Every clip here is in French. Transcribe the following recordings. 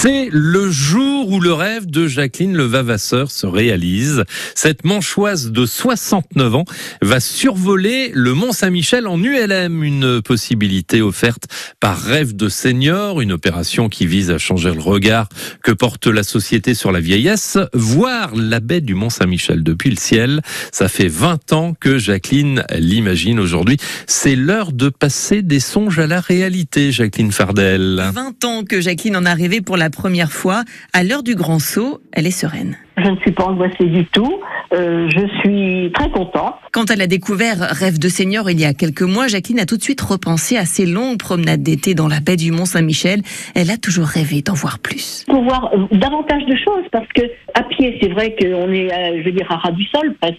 C'est le jour où le rêve de Jacqueline Levavasseur se réalise. Cette manchoise de 69 ans va survoler le Mont Saint-Michel en ULM, une possibilité offerte par Rêve de Senior, une opération qui vise à changer le regard que porte la société sur la vieillesse. Voir la baie du Mont Saint-Michel depuis le ciel, ça fait 20 ans que Jacqueline l'imagine aujourd'hui. C'est l'heure de passer des songes à la réalité, Jacqueline Fardel. 20 ans que Jacqueline en a rêvé pour la première fois. À l'heure du grand saut, elle est sereine. Je ne suis pas angoissée du tout. Euh, je suis très contente. Quand elle a découvert Rêve de Seigneur il y a quelques mois, Jacqueline a tout de suite repensé à ses longues promenades d'été dans la baie du Mont-Saint-Michel. Elle a toujours rêvé d'en voir plus. Pour voir euh, davantage de choses, parce que à pied, c'est vrai qu'on est, euh, je veux dire, à ras du sol presque.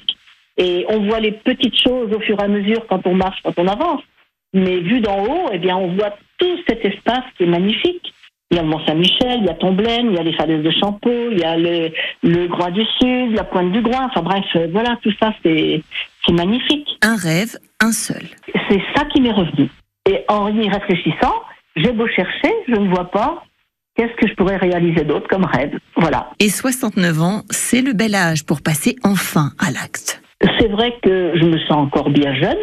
Et on voit les petites choses au fur et à mesure quand on marche, quand on avance. Mais vu d'en haut, eh bien, on voit tout cet espace qui est magnifique. Il y a le Mont-Saint-Michel, il y a Tomblaine, il y a les falaises de Champeau, il y a le, le Groix du Sud, la Pointe du Groin. Enfin bref, euh, voilà, tout ça, c'est c'est magnifique. Un rêve, un seul. C'est ça qui m'est revenu. Et en y réfléchissant, j'ai beau chercher, je ne vois pas qu'est-ce que je pourrais réaliser d'autre comme rêve. Voilà. Et 69 ans, c'est le bel âge pour passer enfin à l'acte. C'est vrai que je me sens encore bien jeune.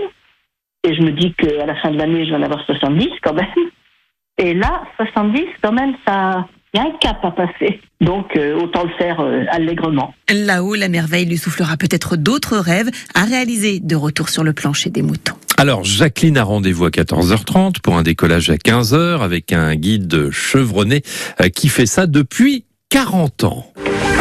Et je me dis qu'à la fin de l'année, je vais en avoir 70 quand même. Et là, 70, quand même, ça, il y a un cap à passer. Donc, euh, autant le faire euh, allègrement. Là-haut, la merveille lui soufflera peut-être d'autres rêves à réaliser de retour sur le plancher des moutons. Alors, Jacqueline a rendez-vous à 14h30 pour un décollage à 15h avec un guide chevronné euh, qui fait ça depuis 40 ans.